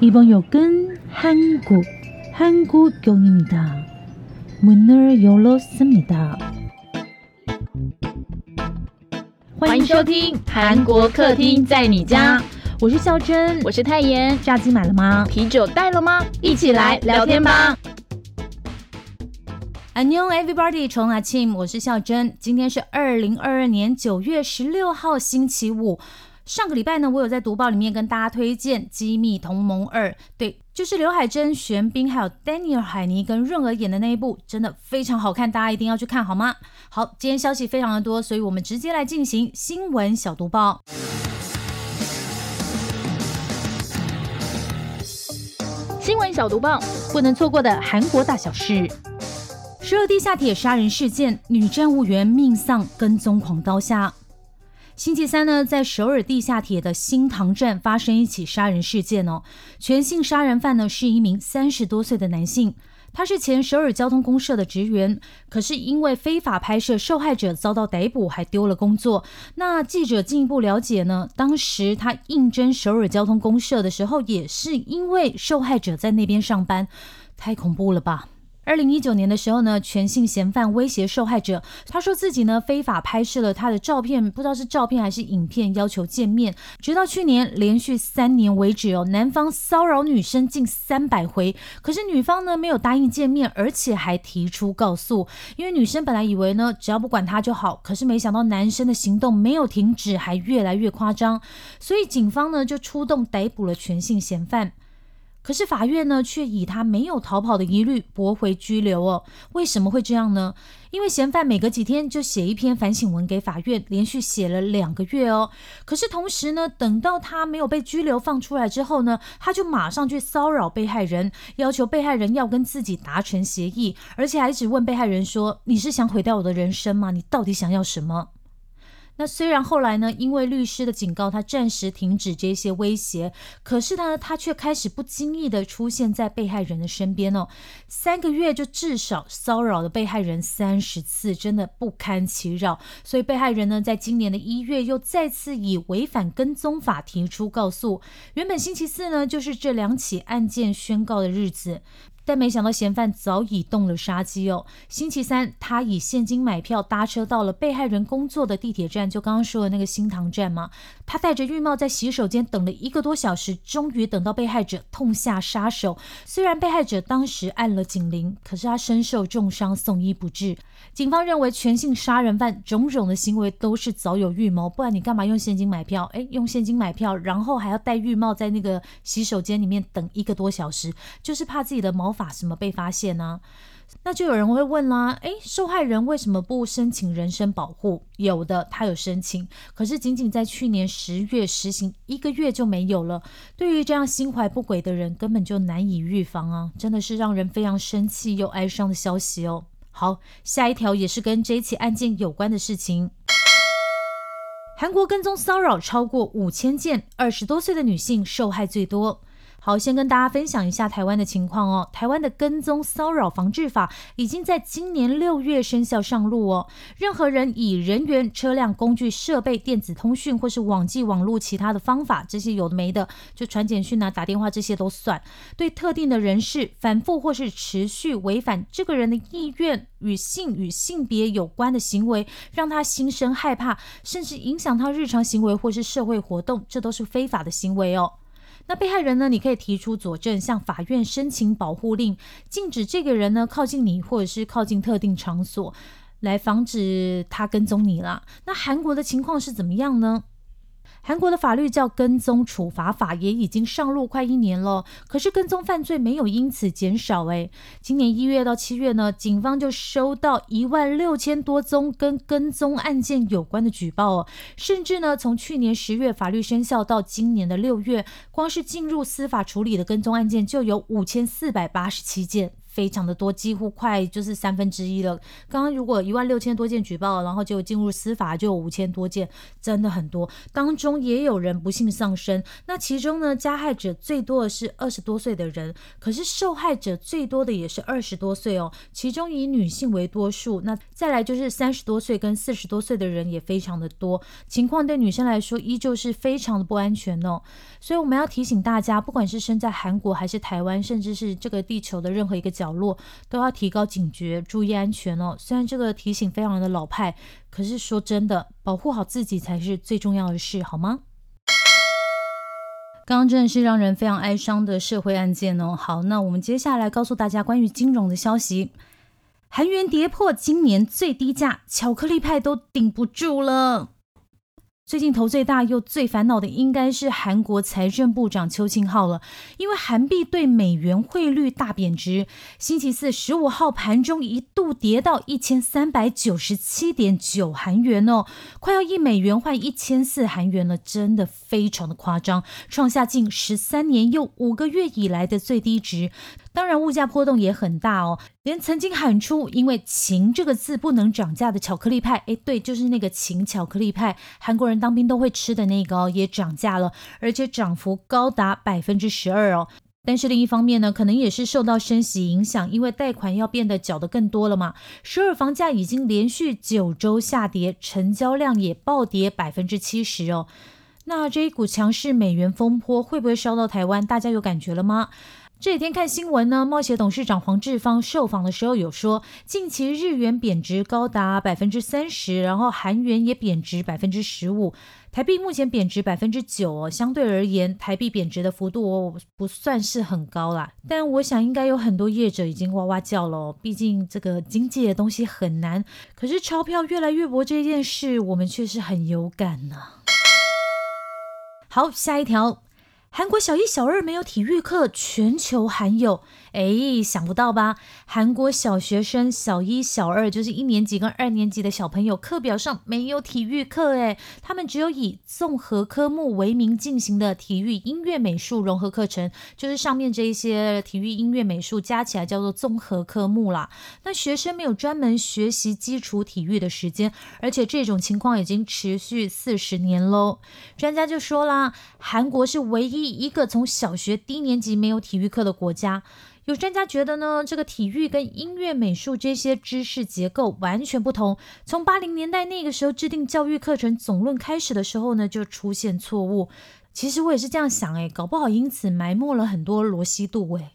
이번 역은 한국, 한국역입니다. 문을 열었습니다. 欢迎收听韩国客厅在你家，我是孝珍，我是泰妍。炸鸡买了吗？啤酒带了吗？一起来聊天吧。 안녕 everybody，从阿庆，我是孝珍。今天是二零二二年九月十六号星期五。 上个礼拜呢，我有在读报里面跟大家推荐《机密同盟二》，对，就是刘海珍、玄彬还有 Daniel 海尼跟润儿演的那一部，真的非常好看，大家一定要去看好吗？好，今天消息非常的多，所以我们直接来进行新闻小读报。新闻小读报，不能错过的韩国大小事。首尔地下铁杀人事件，女站务员命丧跟踪狂刀下。星期三呢，在首尔地下铁的新塘站发生一起杀人事件哦。全姓杀人犯呢是一名三十多岁的男性，他是前首尔交通公社的职员，可是因为非法拍摄受害者遭到逮捕，还丢了工作。那记者进一步了解呢，当时他应征首尔交通公社的时候，也是因为受害者在那边上班，太恐怖了吧！二零一九年的时候呢，全姓嫌犯威胁受害者，他说自己呢非法拍摄了他的照片，不知道是照片还是影片，要求见面。直到去年连续三年为止哦，男方骚扰女生近三百回，可是女方呢没有答应见面，而且还提出告诉。因为女生本来以为呢只要不管他就好，可是没想到男生的行动没有停止，还越来越夸张，所以警方呢就出动逮捕了全姓嫌犯。可是法院呢，却以他没有逃跑的疑虑驳回拘留哦。为什么会这样呢？因为嫌犯每隔几天就写一篇反省文给法院，连续写了两个月哦。可是同时呢，等到他没有被拘留放出来之后呢，他就马上去骚扰被害人，要求被害人要跟自己达成协议，而且还只问被害人说：“你是想毁掉我的人生吗？你到底想要什么？”那虽然后来呢，因为律师的警告，他暂时停止这些威胁，可是呢，他却开始不经意的出现在被害人的身边哦。三个月就至少骚扰了被害人三十次，真的不堪其扰。所以被害人呢，在今年的一月又再次以违反跟踪法提出告诉。原本星期四呢，就是这两起案件宣告的日子。但没想到嫌犯早已动了杀机哦。星期三，他以现金买票搭车到了被害人工作的地铁站，就刚刚说的那个新塘站嘛。他戴着浴帽在洗手间等了一个多小时，终于等到被害者痛下杀手。虽然被害者当时按了警铃，可是他身受重伤，送医不治。警方认为全姓杀人犯种种的行为都是早有预谋，不然你干嘛用现金买票？诶，用现金买票，然后还要戴浴帽在那个洗手间里面等一个多小时，就是怕自己的毛。法什么被发现呢？那就有人会问啦，诶，受害人为什么不申请人身保护？有的他有申请，可是仅仅在去年十月实行一个月就没有了。对于这样心怀不轨的人，根本就难以预防啊！真的是让人非常生气又哀伤的消息哦。好，下一条也是跟这起案件有关的事情。韩国跟踪骚扰超过五千件，二十多岁的女性受害最多。好，先跟大家分享一下台湾的情况哦。台湾的跟踪骚扰防治法已经在今年六月生效上路哦。任何人以人员、车辆、工具、设备、电子通讯或是网际网络其他的方法，这些有的没的，就传简讯啊、打电话这些都算。对特定的人士反复或是持续违反这个人的意愿与性与性别有关的行为，让他心生害怕，甚至影响他日常行为或是社会活动，这都是非法的行为哦。那被害人呢？你可以提出佐证，向法院申请保护令，禁止这个人呢靠近你，或者是靠近特定场所，来防止他跟踪你啦。那韩国的情况是怎么样呢？韩国的法律叫跟踪处罚法，也已经上路快一年了。可是跟踪犯罪没有因此减少。诶，今年一月到七月呢，警方就收到一万六千多宗跟跟踪案件有关的举报哦。甚至呢，从去年十月法律生效到今年的六月，光是进入司法处理的跟踪案件就有五千四百八十七件。非常的多，几乎快就是三分之一了。刚刚如果一万六千多件举报，然后就进入司法就有五千多件，真的很多。当中也有人不幸丧生，那其中呢，加害者最多的是二十多岁的人，可是受害者最多的也是二十多岁哦，其中以女性为多数。那再来就是三十多岁跟四十多岁的人也非常的多，情况对女生来说依旧是非常的不安全哦。所以我们要提醒大家，不管是身在韩国还是台湾，甚至是这个地球的任何一个角角落，都要提高警觉，注意安全哦。虽然这个提醒非常的老派，可是说真的，保护好自己才是最重要的事，好吗？刚刚真的是让人非常哀伤的社会案件哦。好，那我们接下来告诉大家关于金融的消息：韩元跌破今年最低价，巧克力派都顶不住了。最近头最大又最烦恼的应该是韩国财政部长邱庆浩了，因为韩币对美元汇率大贬值，星期四十五号盘中一度跌到一千三百九十七点九韩元哦，快要一美元换一千四韩元了，真的非常的夸张，创下近十三年又五个月以来的最低值。当然，物价波动也很大哦。连曾经喊出“因为秦这个字不能涨价”的巧克力派，哎，对，就是那个秦巧克力派，韩国人当兵都会吃的那个哦，也涨价了，而且涨幅高达百分之十二哦。但是另一方面呢，可能也是受到升息影响，因为贷款要变得缴得更多了嘛。首尔房价已经连续九周下跌，成交量也暴跌百分之七十哦。那这一股强势美元风波会不会烧到台湾？大家有感觉了吗？这几天看新闻呢，冒险董事长黄志芳受访的时候有说，近期日元贬值高达百分之三十，然后韩元也贬值百分之十五，台币目前贬值百分之九哦。相对而言，台币贬值的幅度不算是很高啦，但我想应该有很多业者已经哇哇叫了，毕竟这个经济的东西很难，可是钞票越来越薄这件事，我们却是很有感呢。好，下一条。韩国小一、小二没有体育课，全球罕有。哎，想不到吧？韩国小学生小一、小二，就是一年级跟二年级的小朋友，课表上没有体育课。哎，他们只有以综合科目为名进行的体育、音乐、美术融合课程，就是上面这一些体育、音乐、美术加起来叫做综合科目啦。那学生没有专门学习基础体育的时间，而且这种情况已经持续四十年喽。专家就说啦，韩国是唯一第一个从小学低年级没有体育课的国家。有专家觉得呢，这个体育跟音乐、美术这些知识结构完全不同。从八零年代那个时候制定教育课程总论开始的时候呢，就出现错误。其实我也是这样想，诶，搞不好因此埋没了很多罗西度，诶。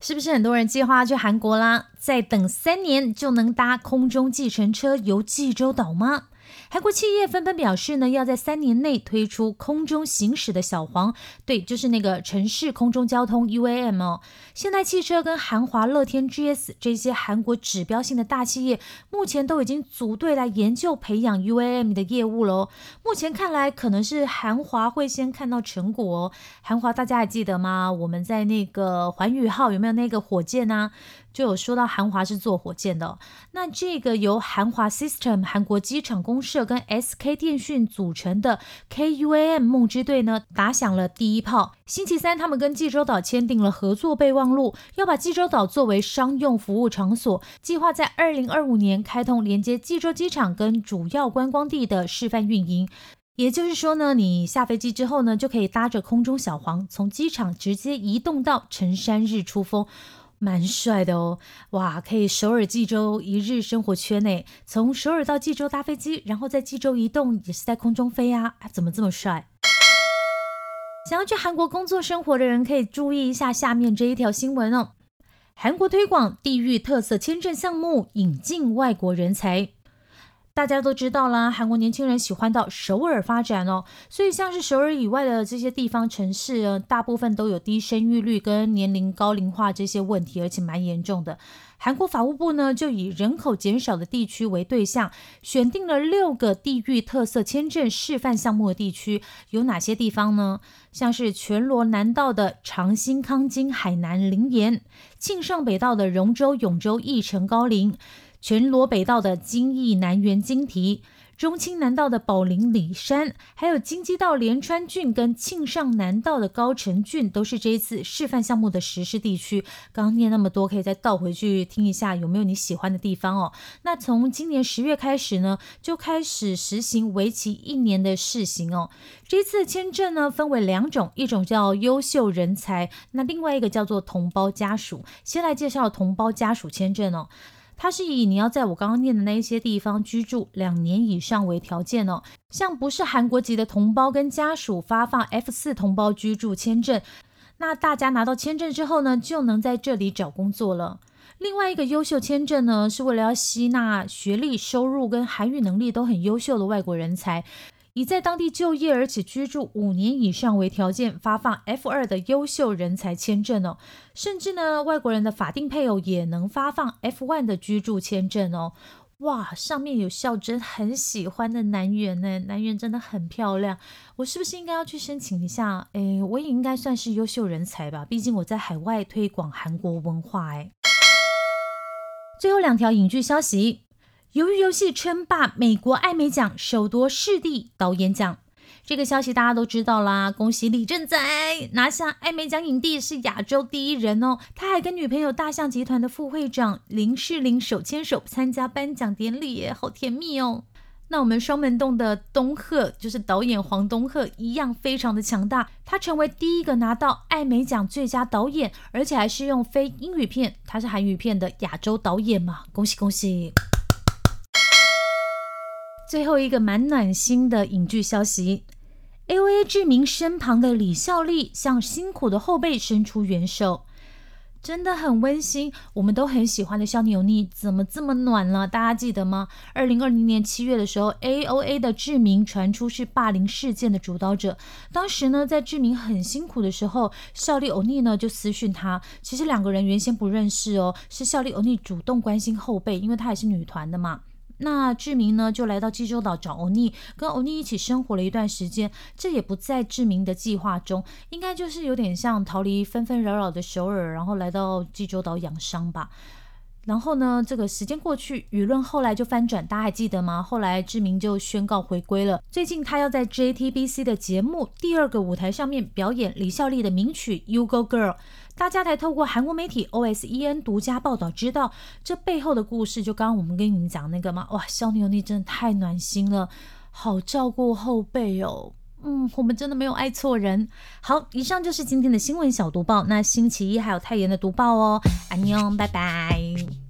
是不是很多人计划去韩国啦？再等三年就能搭空中计程车游济州岛吗？韩国企业纷纷表示呢，要在三年内推出空中行驶的小黄，对，就是那个城市空中交通 UAM 哦。现代汽车跟韩华、乐天 GS 这些韩国指标性的大企业，目前都已经组队来研究培养 UAM 的业务喽。目前看来，可能是韩华会先看到成果。哦韩华大家还记得吗？我们在那个环宇号有没有那个火箭呢？就有说到韩华是做火箭的，那这个由韩华 System 韩国机场公社跟 SK 电讯组成的 KUAM 梦之队呢，打响了第一炮。星期三，他们跟济州岛签订了合作备忘录，要把济州岛作为商用服务场所，计划在二零二五年开通连接济州机场跟主要观光地的示范运营。也就是说呢，你下飞机之后呢，就可以搭着空中小黄从机场直接移动到成山日出峰。蛮帅的哦，哇，可以首尔济州一日生活圈内，从首尔到济州搭飞机，然后在济州移动，也是在空中飞啊，怎么这么帅？想要去韩国工作生活的人可以注意一下下面这一条新闻哦。韩国推广地域特色签证项目，引进外国人才。大家都知道啦，韩国年轻人喜欢到首尔发展哦，所以像是首尔以外的这些地方城市，大部分都有低生育率跟年龄高龄化这些问题，而且蛮严重的。韩国法务部呢，就以人口减少的地区为对象，选定了六个地域特色签证示范项目的地区，有哪些地方呢？像是全罗南道的长兴康金海南林岩，庆尚北道的荣州永州义城高陵。全罗北道的金义南园金堤。中清南道的宝林里山，还有京畿道连川郡跟庆尚南道的高城郡，都是这一次示范项目的实施地区。刚刚念那么多，可以再倒回去听一下，有没有你喜欢的地方哦？那从今年十月开始呢，就开始实行为期一年的试行哦。这次签证呢，分为两种，一种叫优秀人才，那另外一个叫做同胞家属。先来介绍同胞家属签证哦。它是以你要在我刚刚念的那一些地方居住两年以上为条件哦。像不是韩国籍的同胞跟家属发放 F 四同胞居住签证，那大家拿到签证之后呢，就能在这里找工作了。另外一个优秀签证呢，是为了要吸纳学历、收入跟韩语能力都很优秀的外国人才。以在当地就业而且居住五年以上为条件，发放 F 二的优秀人才签证哦。甚至呢，外国人的法定配偶也能发放 F one 的居住签证哦。哇，上面有孝真很喜欢的南园呢，南园真的很漂亮。我是不是应该要去申请一下？诶，我也应该算是优秀人才吧，毕竟我在海外推广韩国文化。诶，最后两条影剧消息。由于游戏称霸美国艾美奖，首夺视帝导演奖。这个消息大家都知道啦，恭喜李正宰拿下艾美奖影帝，是亚洲第一人哦。他还跟女朋友大象集团的副会长林世玲手牵手参加颁奖典礼，好甜蜜哦。那我们双门洞的东赫，就是导演黄东赫，一样非常的强大。他成为第一个拿到艾美奖最佳导演，而且还是用非英语片，他是韩语片的亚洲导演嘛，恭喜恭喜！最后一个蛮暖心的影剧消息，A O A 志明身旁的李孝利向辛苦的后辈伸出援手，真的很温馨。我们都很喜欢的小牛妮怎么这么暖了？大家记得吗？二零二零年七月的时候，A O A 的志明传出是霸凌事件的主导者。当时呢，在志明很辛苦的时候，孝利欧尼呢就私讯他。其实两个人原先不认识哦，是孝利欧尼主动关心后辈，因为他也是女团的嘛。那志明呢，就来到济州岛找欧尼，跟欧尼一起生活了一段时间。这也不在志明的计划中，应该就是有点像逃离纷纷扰扰的首尔，然后来到济州岛养伤吧。然后呢，这个时间过去，舆论后来就翻转，大家还记得吗？后来志明就宣告回归了。最近他要在 JTBC 的节目《第二个舞台》上面表演李孝利的名曲《You Go Girl》。大家才透过韩国媒体 OSEN 独家报道知道这背后的故事。就刚刚我们跟你们讲那个吗？哇，肖牛妮真的太暖心了，好照顾后辈哦。嗯，我们真的没有爱错人。好，以上就是今天的新闻小读报。那星期一还有太妍的读报哦。安妞，拜拜。